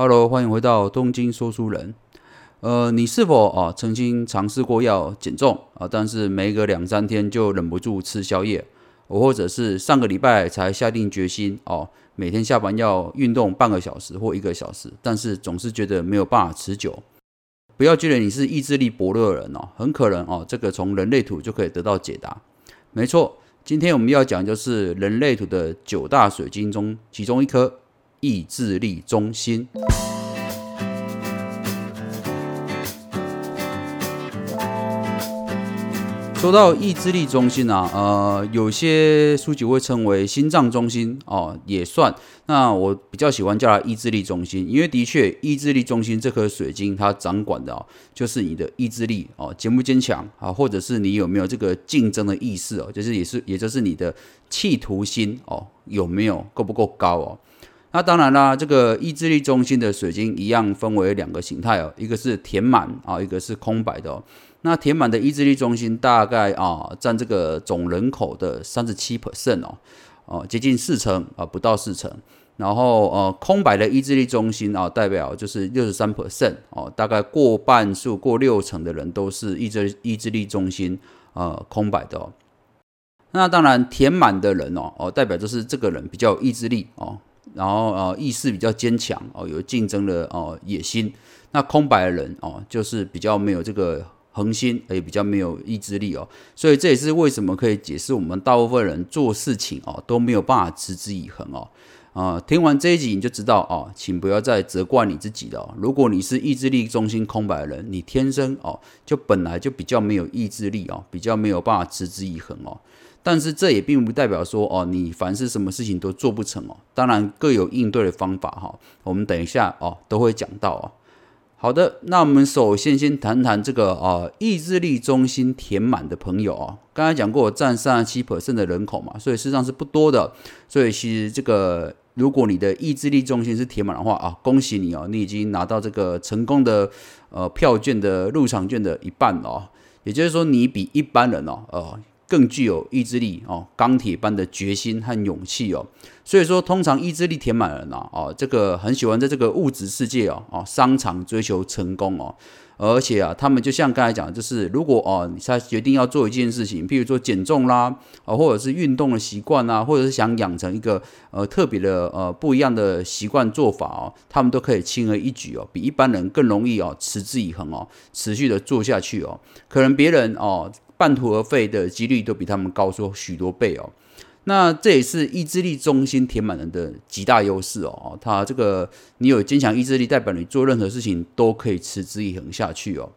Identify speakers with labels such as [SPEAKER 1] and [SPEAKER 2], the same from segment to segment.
[SPEAKER 1] Hello，欢迎回到东京说书人。呃，你是否啊曾经尝试过要减重啊？但是没个两三天就忍不住吃宵夜，或者是上个礼拜才下定决心哦，每天下班要运动半个小时或一个小时，但是总是觉得没有办法持久。不要觉得你是意志力薄弱的人哦，很可能哦，这个从人类图就可以得到解答。没错，今天我们要讲就是人类图的九大水晶中其中一颗。意志力中心。说到意志力中心啊，呃，有些书籍会称为心脏中心哦，也算。那我比较喜欢叫它意志力中心，因为的确，意志力中心这颗水晶它掌管的哦，就是你的意志力哦，坚不坚强啊，或者是你有没有这个竞争的意识哦，就是也是，也就是你的企图心哦，有没有够不够高哦。那当然啦，这个意志力中心的水晶一样分为两个形态哦，一个是填满啊，一个是空白的哦。那填满的意志力中心大概啊占这个总人口的三十七 percent 哦，哦接近四成啊，不到四成。然后呃空白的意志力中心啊，代表就是六十三 percent 哦，大概过半数过六成的人都是意志意志力中心呃空白的哦。那当然填满的人哦哦，代表就是这个人比较有意志力哦。然后呃意识比较坚强哦，有竞争的哦野心。那空白的人哦，就是比较没有这个恒心，也比较没有意志力哦。所以这也是为什么可以解释我们大部分人做事情哦都没有办法持之以恒哦。啊，听完这一集你就知道哦，请不要再责怪你自己了。如果你是意志力中心空白的人，你天生哦就本来就比较没有意志力哦，比较没有办法持之以恒哦。但是这也并不代表说哦，你凡是什么事情都做不成哦。当然各有应对的方法哈。我们等一下哦都会讲到哦。好的，那我们首先先谈谈这个啊意志力中心填满的朋友哦。刚才讲过占三十七 percent 的人口嘛，所以事实上是不多的。所以其实这个如果你的意志力中心是填满的话啊，恭喜你哦，你已经拿到这个成功的呃票券的入场券的一半哦。也就是说你比一般人哦呃。更具有意志力哦，钢铁般的决心和勇气哦。所以说，通常意志力填满了呢哦，这个很喜欢在这个物质世界哦哦商场追求成功哦。而且啊，他们就像刚才讲，就是如果哦，他决定要做一件事情，譬如说减重啦啊，或者是运动的习惯啊，或者是想养成一个呃特别的呃不一样的习惯做法哦，他们都可以轻而易举哦，比一般人更容易哦持之以恒哦，持续的做下去哦。可能别人哦。半途而废的几率都比他们高出许多倍哦，那这也是意志力中心填满人的极大优势哦。他这个你有坚强意志力，代表你做任何事情都可以持之以恒下去哦。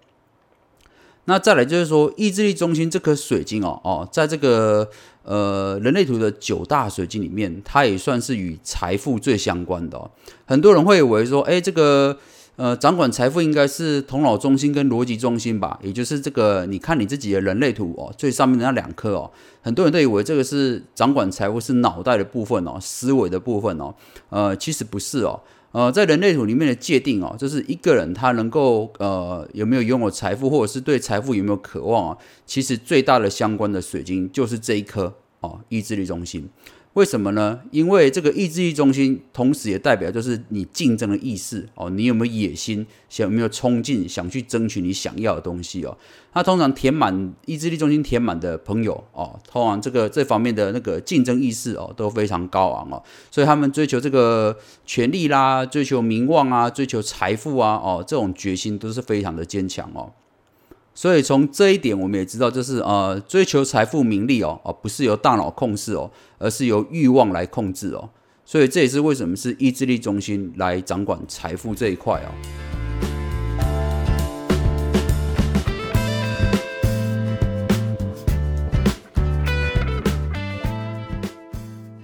[SPEAKER 1] 那再来就是说，意志力中心这颗水晶哦哦，在这个呃人类图的九大水晶里面，它也算是与财富最相关的哦。很多人会以为说，哎，这个。呃，掌管财富应该是头脑中心跟逻辑中心吧，也就是这个，你看你自己的人类图哦，最上面的那两颗哦，很多人都以为这个是掌管财富是脑袋的部分哦，思维的部分哦，呃，其实不是哦，呃，在人类图里面的界定哦，就是一个人他能够呃有没有拥有财富，或者是对财富有没有渴望啊，其实最大的相关的水晶就是这一颗哦，意志力中心。为什么呢？因为这个意志力中心，同时也代表就是你竞争的意识哦，你有没有野心，想有没有冲劲，想去争取你想要的东西哦。那通常填满意志力中心填满的朋友哦，通常这个这方面的那个竞争意识哦都非常高昂哦，所以他们追求这个权力啦，追求名望啊，追求财富啊，哦，这种决心都是非常的坚强哦。所以从这一点，我们也知道，就是呃，追求财富名利哦，哦，不是由大脑控制哦，而是由欲望来控制哦。所以这也是为什么是意志力中心来掌管财富这一块哦。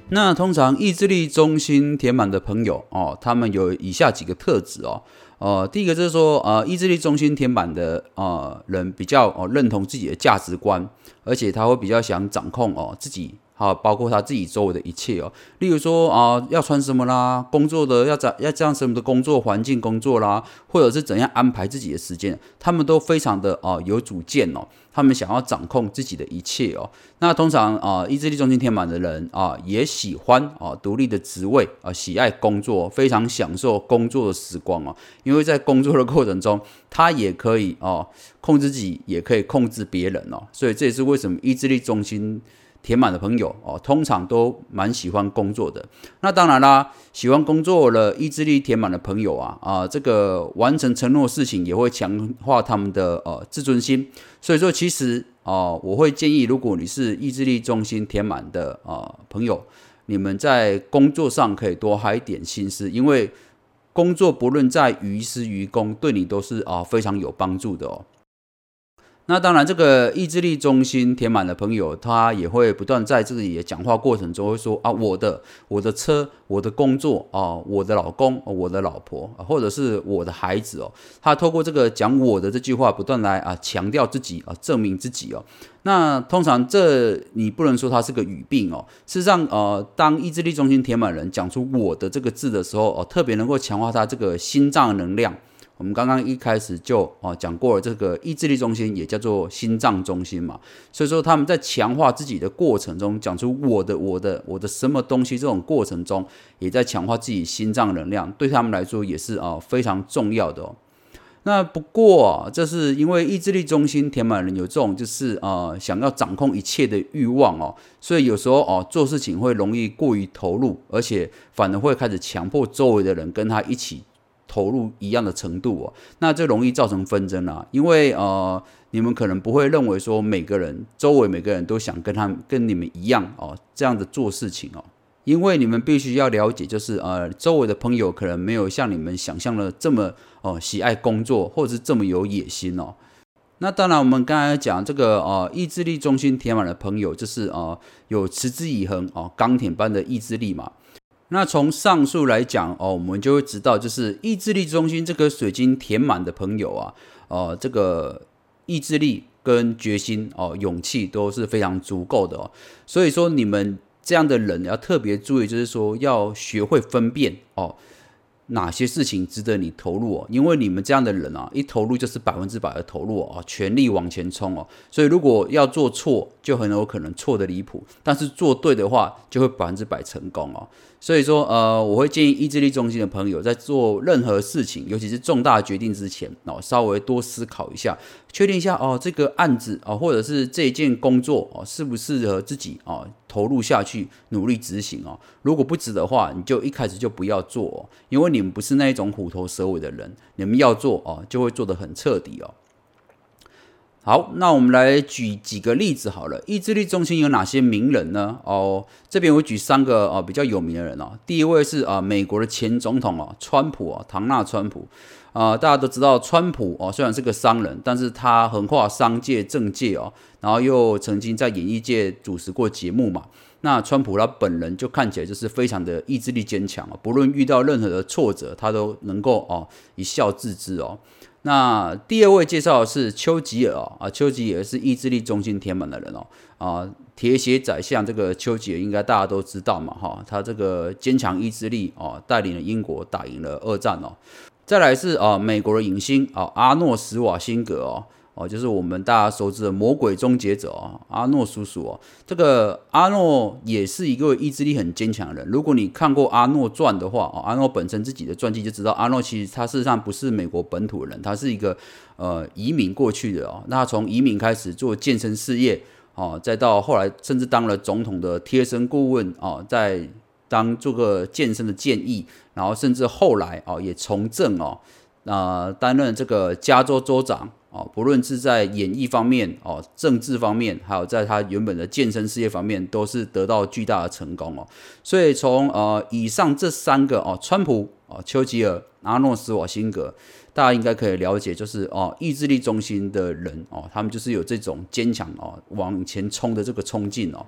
[SPEAKER 1] 那通常意志力中心填满的朋友哦，他们有以下几个特质哦。呃，第一个就是说，呃，意志力中心填满的呃人比较哦认同自己的价值观，而且他会比较想掌控哦自己好，包括他自己周围的一切哦。例如说啊，要穿什么啦，工作的要怎要这样什么的工作环境工作啦，或者是怎样安排自己的时间，他们都非常的啊有主见哦。他们想要掌控自己的一切哦。那通常啊，意志力中心填满的人啊，也喜欢啊独立的职位啊，喜爱工作，非常享受工作的时光哦。因为在工作的过程中，他也可以哦控制自己，也可以控制别人哦。所以这也是为什么意志力中心。填满的朋友哦，通常都蛮喜欢工作的。那当然啦，喜欢工作了，意志力填满的朋友啊啊，这个完成承诺事情也会强化他们的呃自尊心。所以说，其实哦，我会建议，如果你是意志力中心填满的啊朋友，你们在工作上可以多花一点心思，因为工作不论在于私于公，对你都是啊非常有帮助的哦。那当然，这个意志力中心填满的朋友，他也会不断在自己的讲话过程中会说啊，我的我的车，我的工作啊，我的老公，我的老婆，或者是我的孩子哦。他透过这个讲我的这句话，不断来啊强调自己啊，证明自己哦。那通常这你不能说他是个语病哦。事实上，呃，当意志力中心填满人讲出我的这个字的时候，哦，特别能够强化他这个心脏能量。我们刚刚一开始就哦讲过了，这个意志力中心也叫做心脏中心嘛，所以说他们在强化自己的过程中，讲出我的我的我的什么东西这种过程中，也在强化自己心脏能量，对他们来说也是啊非常重要的哦。那不过这是因为意志力中心填满人有这种就是呃想要掌控一切的欲望哦，所以有时候哦做事情会容易过于投入，而且反而会开始强迫周围的人跟他一起。投入一样的程度哦，那这容易造成纷争啊。因为呃，你们可能不会认为说每个人周围每个人都想跟他跟你们一样哦，这样的做事情哦。因为你们必须要了解，就是呃，周围的朋友可能没有像你们想象的这么哦喜爱工作，或者是这么有野心哦。那当然，我们刚才讲这个呃意志力中心填满的朋友，就是呃有持之以恒哦钢铁般的意志力嘛。那从上述来讲哦，我们就会知道，就是意志力中心这颗水晶填满的朋友啊，呃，这个意志力跟决心哦，勇气都是非常足够的哦。所以说，你们这样的人要特别注意，就是说要学会分辨哦。哪些事情值得你投入哦？因为你们这样的人啊，一投入就是百分之百的投入哦，全力往前冲哦。所以如果要做错，就很有可能错的离谱；但是做对的话，就会百分之百成功哦。所以说，呃，我会建议意志力中心的朋友在做任何事情，尤其是重大决定之前哦，稍微多思考一下，确定一下哦，这个案子哦，或者是这件工作哦，适不适合自己哦。投入下去，努力执行哦。如果不值的话，你就一开始就不要做哦，因为你们不是那一种虎头蛇尾的人。你们要做哦，就会做得很彻底哦。好，那我们来举几个例子好了。意志力中心有哪些名人呢？哦，这边我举三个哦比较有名的人哦。第一位是啊美国的前总统哦，川普哦，唐纳川普啊，大家都知道川普哦，虽然是个商人，但是他横跨商界、政界哦，然后又曾经在演艺界主持过节目嘛。那川普他本人就看起来就是非常的意志力坚强哦，不论遇到任何的挫折，他都能够哦一笑置之哦。那第二位介绍的是丘吉尔啊，丘吉尔是意志力中心填满的人哦啊，铁血宰相这个丘吉尔应该大家都知道嘛哈，他这个坚强意志力哦，带领了英国打赢了二战哦。再来是啊，美国的影星啊，阿诺斯瓦辛格哦。哦，就是我们大家熟知的魔鬼终结者哦，阿诺叔叔哦，这个阿诺也是一个意志力很坚强的人。如果你看过阿诺传的话，哦，阿诺本身自己的传记就知道，阿诺其实他事实上不是美国本土人，他是一个呃移民过去的哦。那从移民开始做健身事业哦，再到后来甚至当了总统的贴身顾问哦，在当做个健身的建议，然后甚至后来哦也从政哦，那担任这个加州州长。哦，不论是在演艺方面、哦政治方面，还有在他原本的健身事业方面，都是得到巨大的成功哦。所以从呃以上这三个哦，川普、哦丘吉尔、阿诺斯瓦辛格，大家应该可以了解，就是哦意志力中心的人哦，他们就是有这种坚强哦往前冲的这个冲劲哦。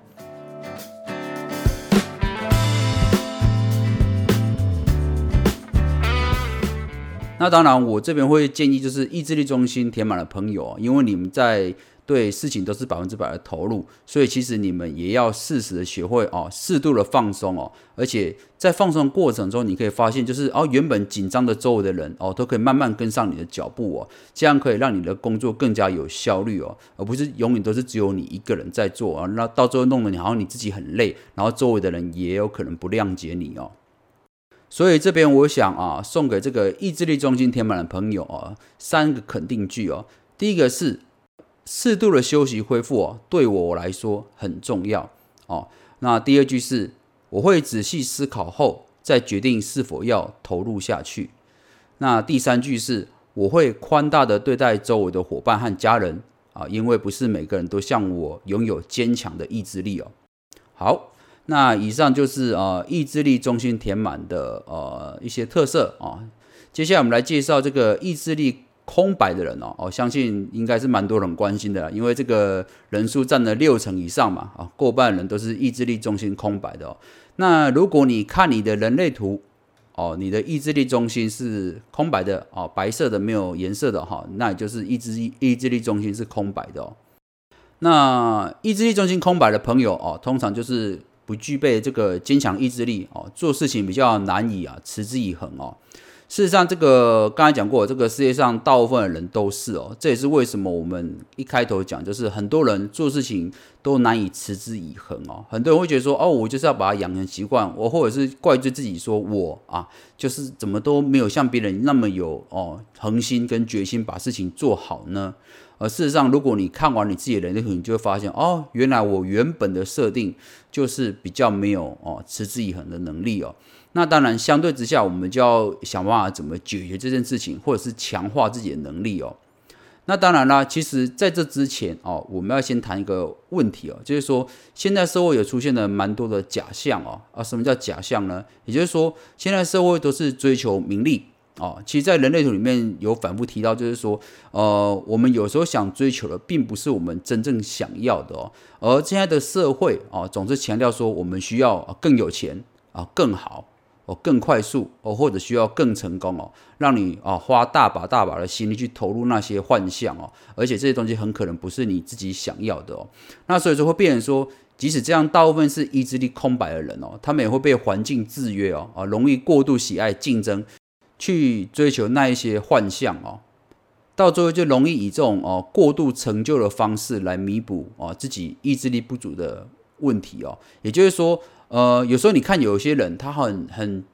[SPEAKER 1] 那当然，我这边会建议就是意志力中心填满了朋友，因为你们在对事情都是百分之百的投入，所以其实你们也要适时的学会哦，适度的放松哦，而且在放松过程中，你可以发现就是哦，原本紧张的周围的人哦，都可以慢慢跟上你的脚步哦，这样可以让你的工作更加有效率哦，而不是永远都是只有你一个人在做啊，那到最后弄得你好像你自己很累，然后周围的人也有可能不谅解你哦。所以这边我想啊，送给这个意志力中心填满的朋友啊，三个肯定句哦。第一个是适度的休息恢复哦，对我来说很重要哦。那第二句是我会仔细思考后再决定是否要投入下去。那第三句是我会宽大的对待周围的伙伴和家人啊，因为不是每个人都像我拥有坚强的意志力哦。好。那以上就是呃意志力中心填满的呃一些特色啊。接下来我们来介绍这个意志力空白的人哦，哦，相信应该是蛮多人关心的，因为这个人数占了六成以上嘛，啊，过半人都是意志力中心空白的哦。那如果你看你的人类图哦，你的意志力中心是空白的哦，白色的没有颜色的哈，那也就是意志意志力中心是空白的哦。那意志力中心空白的朋友哦，通常就是。不具备这个坚强意志力哦，做事情比较难以啊持之以恒哦。事实上，这个刚才讲过，这个世界上大部分的人都是哦，这也是为什么我们一开头讲，就是很多人做事情都难以持之以恒哦。很多人会觉得说，哦，我就是要把它养成习惯，我或者是怪罪自己说，我啊，就是怎么都没有像别人那么有哦恒心跟决心把事情做好呢？而事实上，如果你看完你自己的人生，你就会发现，哦，原来我原本的设定就是比较没有哦持之以恒的能力哦。那当然，相对之下，我们就要想办法怎么解决这件事情，或者是强化自己的能力哦。那当然啦，其实在这之前哦，我们要先谈一个问题哦，就是说现在社会有出现了蛮多的假象哦。啊，什么叫假象呢？也就是说，现在社会都是追求名利。哦，其实，在人类图里面有反复提到，就是说，呃，我们有时候想追求的，并不是我们真正想要的哦。而现在的社会哦，总是强调说，我们需要更有钱啊，更好哦，更快速哦，或者需要更成功哦，让你啊花大把大把的心力去投入那些幻象哦，而且这些东西很可能不是你自己想要的哦。那所以说会变成说，即使这样，大部分是意志力空白的人哦，他们也会被环境制约哦，啊，容易过度喜爱竞争。去追求那一些幻象哦，到最后就容易以这种哦过度成就的方式来弥补哦自己意志力不足的问题哦。也就是说，呃，有时候你看有些人他很很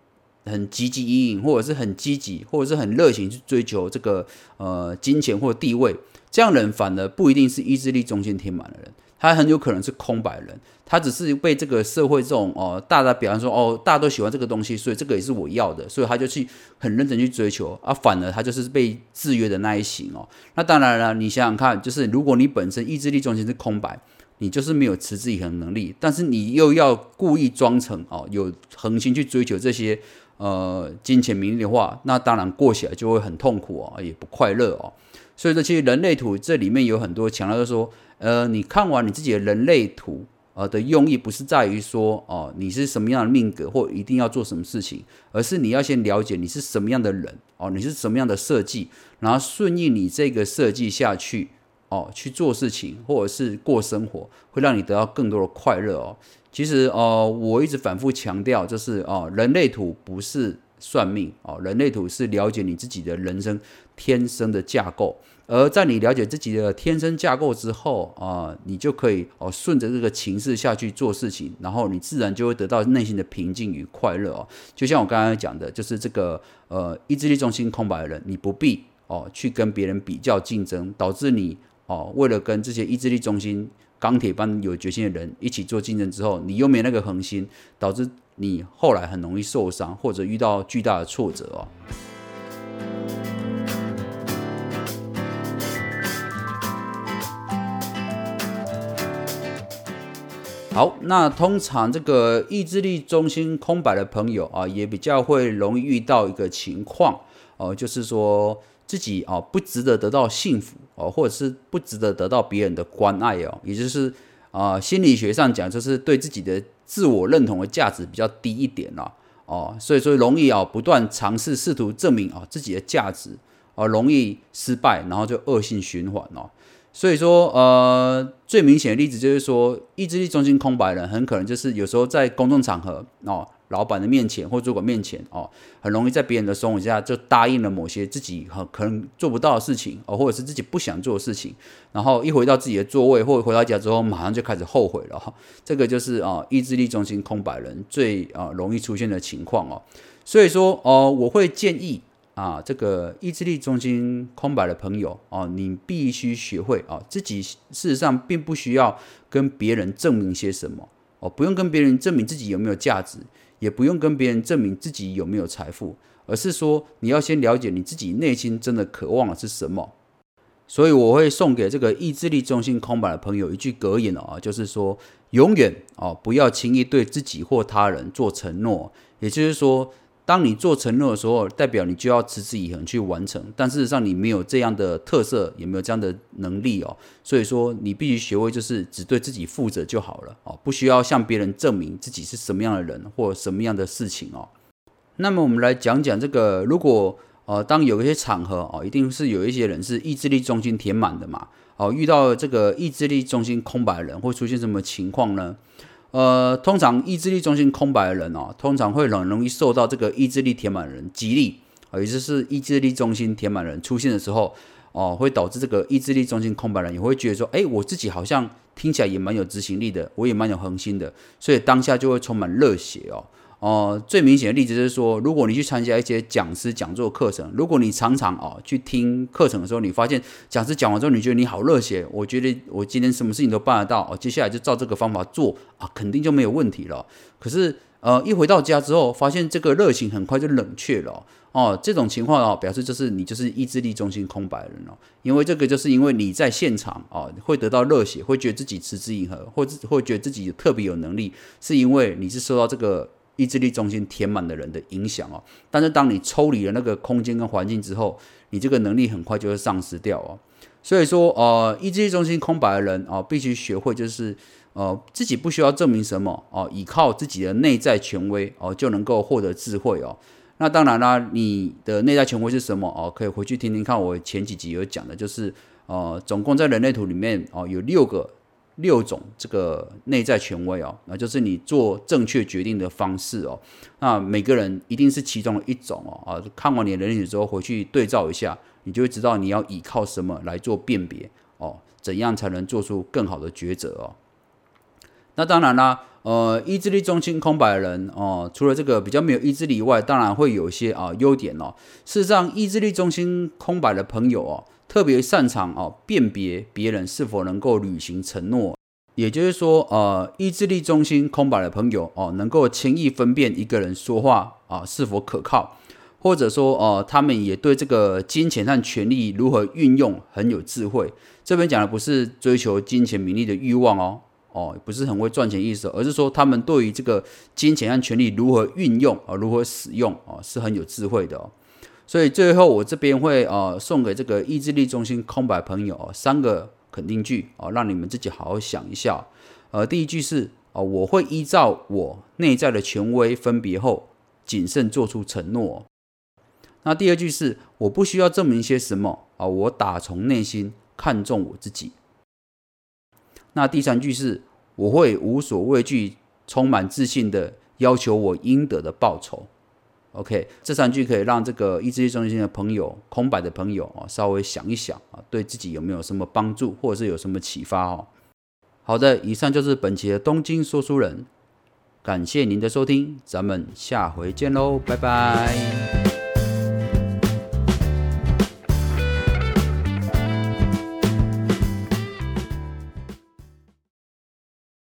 [SPEAKER 1] 很积极营营，或者是很积极，或者是很热情去追求这个呃金钱或地位，这样人反而不一定是意志力中心填满的人。他很有可能是空白人，他只是被这个社会这种哦，大家比方说哦，大家都喜欢这个东西，所以这个也是我要的，所以他就去很认真去追求啊，反而他就是被制约的那一型哦。那当然了，你想想看，就是如果你本身意志力中心是空白，你就是没有持之以恒能力，但是你又要故意装成哦有恒心去追求这些呃金钱名利的话，那当然过起来就会很痛苦哦，也不快乐哦。所以说，其实人类图这里面有很多强调，说。呃，你看完你自己的人类图，呃的用意不是在于说，哦，你是什么样的命格或一定要做什么事情，而是你要先了解你是什么样的人，哦，你是什么样的设计，然后顺应你这个设计下去，哦，去做事情或者是过生活，会让你得到更多的快乐哦。其实，哦，我一直反复强调，就是哦，人类图不是算命，哦，人类图是了解你自己的人生天生的架构。而在你了解自己的天生架构之后啊，你就可以哦顺着这个情势下去做事情，然后你自然就会得到内心的平静与快乐哦。就像我刚刚讲的，就是这个呃意志力中心空白的人，你不必哦去跟别人比较竞争，导致你哦为了跟这些意志力中心钢铁般有决心的人一起做竞争之后，你又没那个恒心，导致你后来很容易受伤或者遇到巨大的挫折哦。好，那通常这个意志力中心空白的朋友啊，也比较会容易遇到一个情况哦，就是说自己啊不值得得到幸福哦，或者是不值得得到别人的关爱哦，也就是啊心理学上讲，就是对自己的自我认同的价值比较低一点了哦，所以说容易啊不断尝试试图证明啊自己的价值啊，容易失败，然后就恶性循环哦。所以说，呃，最明显的例子就是说，意志力中心空白人很可能就是有时候在公众场合哦。老板的面前或主管面前哦，很容易在别人的怂恿下就答应了某些自己很可能做不到的事情哦，或者是自己不想做的事情，然后一回到自己的座位或者回到家之后，马上就开始后悔了哈。这个就是啊，意志力中心空白人最啊容易出现的情况哦。所以说哦，我会建议啊，这个意志力中心空白的朋友哦，你必须学会啊，自己事实上并不需要跟别人证明些什么哦，不用跟别人证明自己有没有价值。也不用跟别人证明自己有没有财富，而是说你要先了解你自己内心真的渴望的是什么。所以我会送给这个意志力中心空白的朋友一句格言啊，就是说永远哦不要轻易对自己或他人做承诺，也就是说。当你做承诺的时候，代表你就要持之以恒去完成。但事实上，你没有这样的特色，也没有这样的能力哦。所以说，你必须学会就是只对自己负责就好了哦，不需要向别人证明自己是什么样的人或什么样的事情哦。那么，我们来讲讲这个，如果呃，当有一些场合哦，一定是有一些人是意志力中心填满的嘛哦，遇到这个意志力中心空白的人，会出现什么情况呢？呃，通常意志力中心空白的人哦，通常会很容易受到这个意志力填满人激励，啊，也就是意志力中心填满人出现的时候，哦，会导致这个意志力中心空白人也会觉得说，哎，我自己好像听起来也蛮有执行力的，我也蛮有恒心的，所以当下就会充满热血哦。哦，最明显的例子是说，如果你去参加一些讲师讲座课程，如果你常常哦去听课程的时候，你发现讲师讲完之后，你觉得你好热血，我觉得我今天什么事情都办得到哦，接下来就照这个方法做啊，肯定就没有问题了。可是呃，一回到家之后，发现这个热情很快就冷却了哦，这种情况哦，表示就是你就是意志力中心空白人了，因为这个就是因为你在现场哦会得到热血，会觉得自己持之以恒，或者会觉得自己特别有能力，是因为你是受到这个。意志力中心填满的人的影响哦，但是当你抽离了那个空间跟环境之后，你这个能力很快就会丧失掉哦。所以说，呃，意志力中心空白的人哦，必须学会就是呃，自己不需要证明什么哦，依靠自己的内在权威哦，就能够获得智慧哦。那当然啦，你的内在权威是什么哦？可以回去听听看，我前几集有讲的，就是呃，总共在人类图里面哦，有六个。六种这个内在权威哦，那就是你做正确决定的方式哦。那每个人一定是其中的一种哦啊。看完你的人体之后，回去对照一下，你就会知道你要依靠什么来做辨别哦，怎样才能做出更好的抉择哦。那当然啦，呃，意志力中心空白的人哦，除了这个比较没有意志力以外，当然会有一些啊优点哦。事实上，意志力中心空白的朋友哦。特别擅长哦辨别别人是否能够履行承诺，也就是说，呃，意志力中心空白的朋友哦，能够轻易分辨一个人说话啊是否可靠，或者说，呃，他们也对这个金钱和权力如何运用很有智慧。这边讲的不是追求金钱名利的欲望哦，哦，不是很会赚钱意思，而是说他们对于这个金钱和权力如何运用啊，如何使用啊，是很有智慧的哦。所以最后我这边会呃送给这个意志力中心空白朋友三个肯定句哦，让你们自己好好想一下。呃，第一句是哦，我会依照我内在的权威分别后，谨慎做出承诺。那第二句是我不需要证明些什么啊，我打从内心看重我自己。那第三句是我会无所畏惧，充满自信的要求我应得的报酬。OK，这三句可以让这个意志力中心的朋友、空白的朋友啊，稍微想一想啊，对自己有没有什么帮助，或者是有什么启发哦。好的，以上就是本期的东京说书人，感谢您的收听，咱们下回见喽，拜拜。